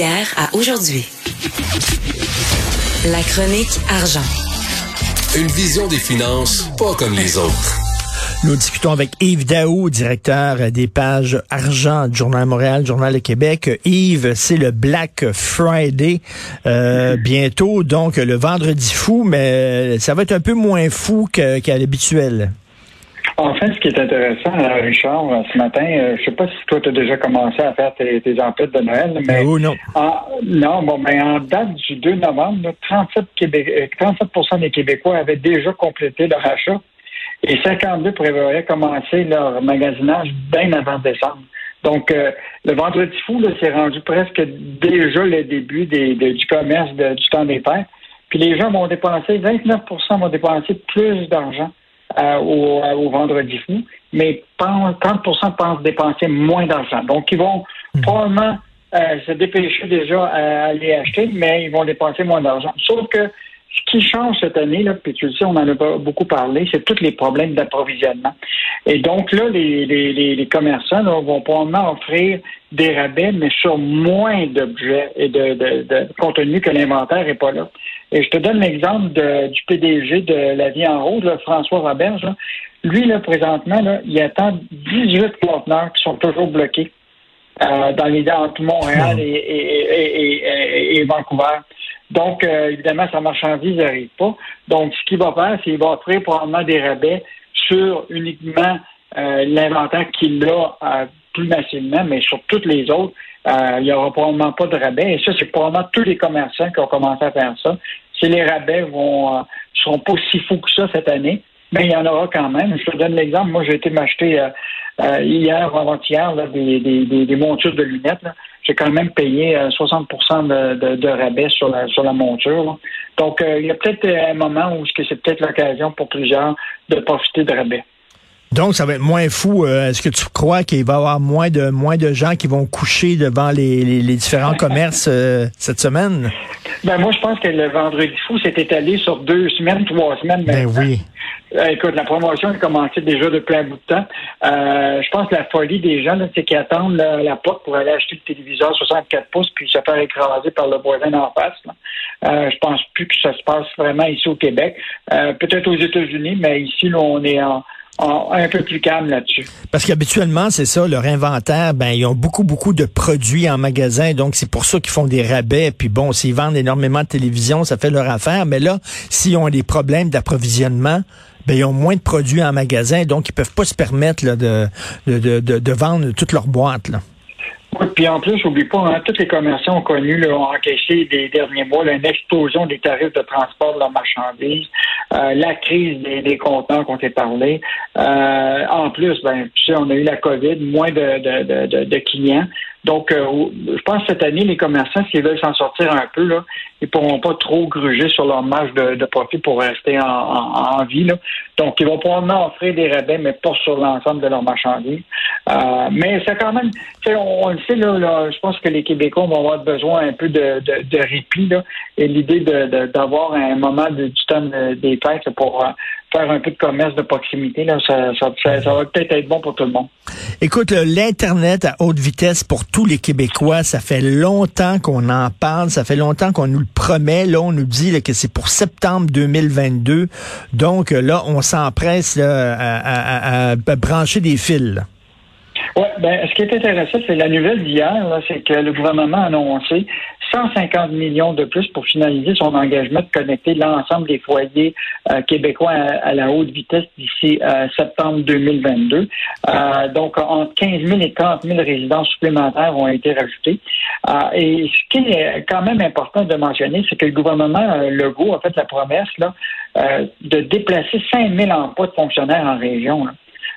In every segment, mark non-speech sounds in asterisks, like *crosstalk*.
Hier à aujourd'hui. La chronique argent. Une vision des finances pas comme les autres. Nous discutons avec Yves Daou, directeur des pages argent du Journal Montréal, Journal de Québec. Yves, c'est le Black Friday euh, *laughs* bientôt, donc le vendredi fou, mais ça va être un peu moins fou qu'à l'habituel. En fait, ce qui est intéressant, euh, Richard, euh, ce matin, euh, je sais pas si toi, tu as déjà commencé à faire tes, tes emplettes de Noël, mais... Oh, non. non, bon, mais en date du 2 novembre, 37, Québec, 37 des Québécois avaient déjà complété leur achat et 52 prévoyaient commencer leur magasinage bien avant décembre. Donc, le vendredi fou, c'est rendu presque déjà le début des, du commerce du temps des fêtes. Puis les gens vont dépenser, 29% vont dépenser plus d'argent euh, au, euh, au, vendredi fou, mais 30% pensent dépenser moins d'argent. Donc, ils vont hmm. probablement euh, se dépêcher déjà à aller acheter, mais ils vont dépenser moins d'argent. Sauf que ce qui change cette année, là, puis tu le sais, on en a beaucoup parlé, c'est tous les problèmes d'approvisionnement. Et donc là, les, les, les commerçants vont probablement offrir des rabais, mais sur moins d'objets et de, de, que l'inventaire n'est pas là. Et je te donne l'exemple du PDG de la vie en rose, François Roberge. Lui, là, présentement, là, il attend 18 conteneurs qui sont toujours bloqués euh, dans les entre Montréal et, et, et, Vancouver. Donc, euh, évidemment, sa marchandise n'arrive pas. Donc, ce qu'il va faire, c'est qu'il va offrir probablement des rabais sur uniquement euh, l'inventaire qu'il a euh, plus massivement, mais sur toutes les autres, euh, il n'y aura probablement pas de rabais. Et ça, c'est probablement tous les commerçants qui ont commencé à faire ça. Si les rabais vont euh, seront pas si fous que ça cette année, mais il y en aura quand même. Je te donne l'exemple. Moi, j'ai été m'acheter euh, hier ou avant-hier des, des, des, montures de lunettes. J'ai quand même payé 60 de, de, rabais sur la, sur la monture. Donc, il y a peut-être un moment où c'est peut-être l'occasion pour plusieurs de profiter de rabais. Donc, ça va être moins fou. Euh, est-ce que tu crois qu'il va y avoir moins de moins de gens qui vont coucher devant les, les, différents *laughs* commerces euh, cette semaine? Ben moi, je pense que le vendredi fou s'est étalé sur deux semaines, trois semaines. Ben oui. Euh, écoute, la promotion a commencé déjà depuis un bout de temps. je pense que la folie des gens, c'est qu'ils attendent la, porte pour aller acheter le téléviseur 64 pouces puis se faire écraser par le voisin en face. Là. je pense plus que ça se passe vraiment ici au Québec. Peut-être aux États-Unis, mais ici, là, on est en un peu plus calme là-dessus. Parce qu'habituellement, c'est ça, leur inventaire, ben, ils ont beaucoup, beaucoup de produits en magasin, donc c'est pour ça qu'ils font des rabais. Puis bon, s'ils vendent énormément de télévision, ça fait leur affaire. Mais là, s'ils ont des problèmes d'approvisionnement, ben, ils ont moins de produits en magasin, donc ils peuvent pas se permettre de, de, de, vendre toutes leurs boîtes. Là. Oui, puis en plus, n'oublie pas, hein, tous les commerçants ont connu, là, ont encaissé des derniers mois une explosion des tarifs de transport de la marchandise, euh, la crise des, des conteneurs qu'on s'est parlé. Euh, en plus, ben, tu sais, on a eu la COVID, moins de, de, de, de clients. Donc, euh, je pense que cette année, les commerçants, s'ils veulent s'en sortir un peu, là, ils pourront pas trop gruger sur leur marge de, profit pour rester en, vie. Là. Donc, ils vont probablement offrir des rabais, mais pas sur l'ensemble de leur marchandise. Euh, mais c'est quand même, on, on le sait, là, je pense que les Québécois vont avoir besoin un peu de, de, de répit. Là, et l'idée d'avoir un moment du temps des fêtes pour euh, faire un peu de commerce de proximité, là, ça, ça, ça, va peut-être être bon pour tout le monde. Écoute, l'Internet à haute vitesse pour tous les Québécois, ça fait longtemps qu'on en parle, ça fait longtemps qu'on nous le promet. Là, on nous dit que c'est pour septembre 2022. Donc là, on s'empresse à, à, brancher des fils. Oui, ben, ce qui est intéressant, c'est la nouvelle d'hier, c'est que le gouvernement a annoncé 150 millions de plus pour finaliser son engagement de connecter l'ensemble des foyers euh, québécois à, la haute vitesse d'ici euh, septembre 2022. Euh, donc, entre 15 000 et 30 000 résidences supplémentaires ont été rajoutées. et ce qui est quand même important de mentionner, c'est que le gouvernement Legault a fait la promesse là, de déplacer 5 000 emplois de fonctionnaires en région.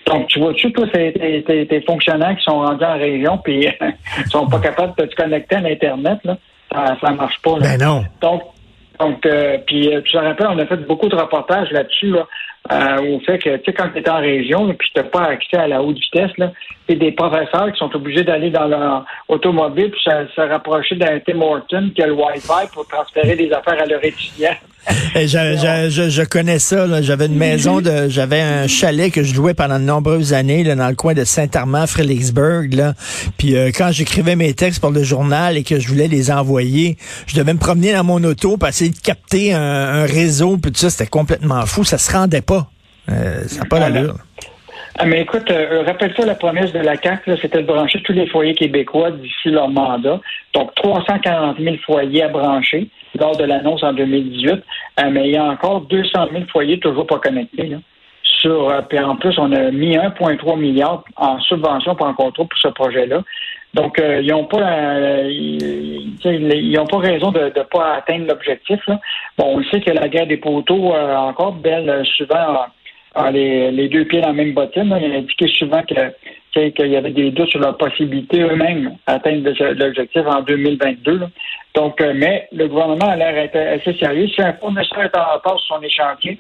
Donc, tu vois-tu, toi, tes, fonctionnaires qui sont rendus en région puis *laughs* ils sont pas capables de se connecter à l'Internet, là? Ça, ne marche pas. Ben non. Donc, donc euh, puis euh, tu te rappelles, on a fait beaucoup de reportages là-dessus, là, euh, au fait que, tu sais, quand tu es en région, puis tu n'as pas accès à la haute vitesse, là, et des professeurs qui sont obligés d'aller dans leur automobile puis se, rapprocher d'un Tim Horton qui a le Wi-Fi pour transférer des affaires à leurs étudiants. Et je, je, je, connais ça. J'avais une maison de, j'avais un chalet que je louais pendant de nombreuses années là, dans le coin de Saint-Armand, Fredericksburg. Là. Puis euh, quand j'écrivais mes textes pour le journal et que je voulais les envoyer, je devais me promener dans mon auto pour essayer de capter un, réseau. Puis tout ça, c'était complètement fou. Ça se rendait pas. Euh, ça n'a pas l'allure. Ah, mais écoute, euh, rappelle-toi la promesse de la CAQ, c'était de brancher tous les foyers québécois d'ici leur mandat. Donc, 340 000 foyers à brancher lors de l'annonce en 2018. Euh, mais il y a encore 200 000 foyers toujours pas connectés. Là. Sur, euh, puis en plus, on a mis 1,3 milliard en subvention pour un contrôle pour ce projet-là. Donc, ils n'ont pas ils, ont pas raison de ne pas atteindre l'objectif. Bon, on sait que la guerre des poteaux, encore belle, souvent ah, les, deux pieds dans la même bottine. Là. Il a indiqué souvent qu'il y avait des doutes sur leur possibilité eux-mêmes d'atteindre l'objectif en 2022. Donc, euh, mais le gouvernement a l'air assez sérieux. Si un fournisseur est en retard sur son échantier,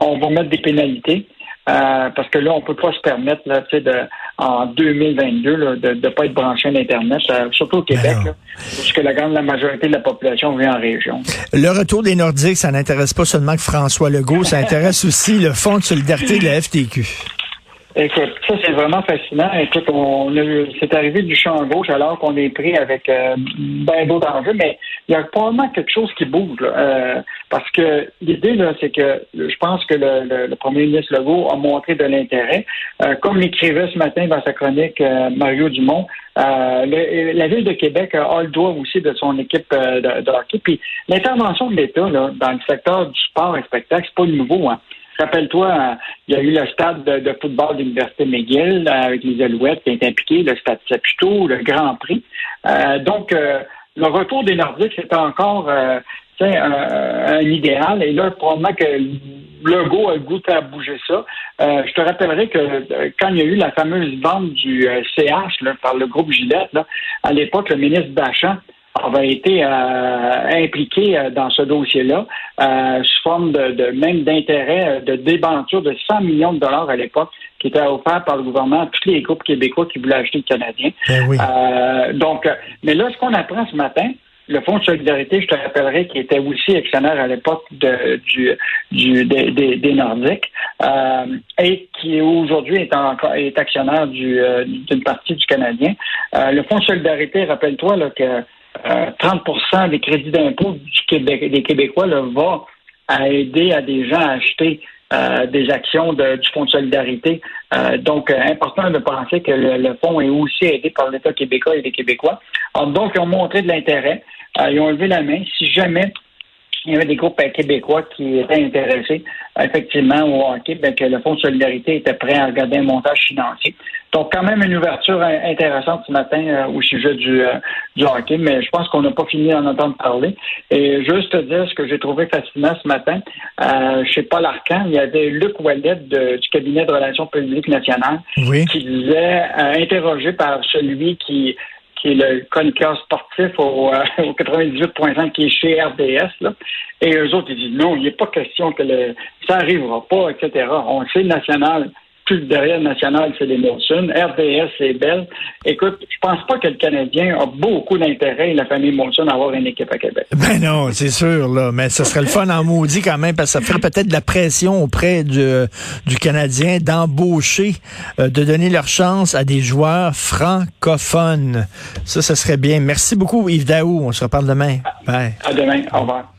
on va mettre des pénalités. Euh, parce que là, on peut pas se permettre, là, de, en 2022, de ne pas être branché à l'Internet, euh, surtout au Québec, ben parce que la grande la majorité de la population vit en région. Le retour des Nordiques, ça n'intéresse pas seulement que François Legault, ça *laughs* intéresse aussi le Fonds de solidarité de la FTQ. Écoute, ça c'est vraiment fascinant. Écoute, on c'est arrivé du champ gauche alors qu'on est pris avec euh, ben d'autres enjeux, mais il y a probablement quelque chose qui bouge. Euh, parce que l'idée, là, c'est que je pense que le, premier ministre Legault a montré de l'intérêt. Euh, comme l'écrivait ce matin dans sa chronique Mario Dumont, la ville de Québec a le droit aussi de son équipe de, hockey. Puis l'intervention de l'État dans le secteur du sport et spectacle, c'est pas nouveau. Hein. Rappelle-toi, il y a eu le stade de, football de l'Université McGill euh, avec les Alouettes qui est impliqué, le stade Saputo, le Grand Prix. Euh, donc, euh, le retour des Nordiques, c'était encore un, un, idéal. Et là, probablement que le go a le goût à bouger ça. je te rappellerai que quand il y a eu la fameuse vente du CH par le groupe Gillette, à l'époque, le ministre Bachand avait été euh, impliqué euh, dans ce dossier-là euh, sous forme de, même d'intérêt de débenture de 100 millions de dollars à l'époque qui était offert par le gouvernement à tous les groupes québécois qui voulaient acheter le Canadien. Ben donc, mais là, ce qu'on apprend ce matin, le Fonds de solidarité, je te rappellerai, qui était aussi actionnaire à l'époque de, du, du, des, des, Nordiques et qui aujourd'hui est, est actionnaire d'une partie du Canadien. le Fonds de solidarité, rappelle-toi là, que 30% euh, des crédits d'impôt des Québécois là, va à aider à des gens à acheter euh, des actions du Fonds de solidarité. Euh, donc, important de penser que le, fonds est aussi aidé par l'État québécois et les Québécois. donc, ils ont montré de l'intérêt. ils ont levé la main. Si jamais il y avait des groupes québécois qui étaient intéressés effectivement au hockey, bien, que le Fonds de solidarité était prêt à regarder un montage financier. Donc, quand même une ouverture intéressante ce matin euh, au sujet du, euh, du hockey, mais je pense qu'on n'a pas fini d'en entendre parler. Et juste te dire ce que j'ai trouvé fascinant ce matin, euh, chez Paul Arcan, il y avait Luc Wallet du cabinet de relations publiques nationales qui disait, interrogé par celui qui qui est le chroniqueur sportif au, euh, *laughs* au 98.5 qui est chez RDS. Là. Et eux autres, ils disent non, il n'est pas question que le, ça n'arrivera pas, etc. On sait national plus derrière national, c'est les Molson. RDS, c'est Belle. Écoute, je pense pas que le Canadien a beaucoup d'intérêt, la famille Molson, à avoir une équipe à Québec. Ben non, c'est sûr, là. Mais ce serait le fun en maudit quand même, parce que ça ferait peut-être de la pression auprès du, du Canadien d'embaucher, euh, de donner leur chance à des joueurs francophones. Ça, ce serait bien. Merci beaucoup, Yves Daou. On se reparle demain. Bye. À demain. Au revoir.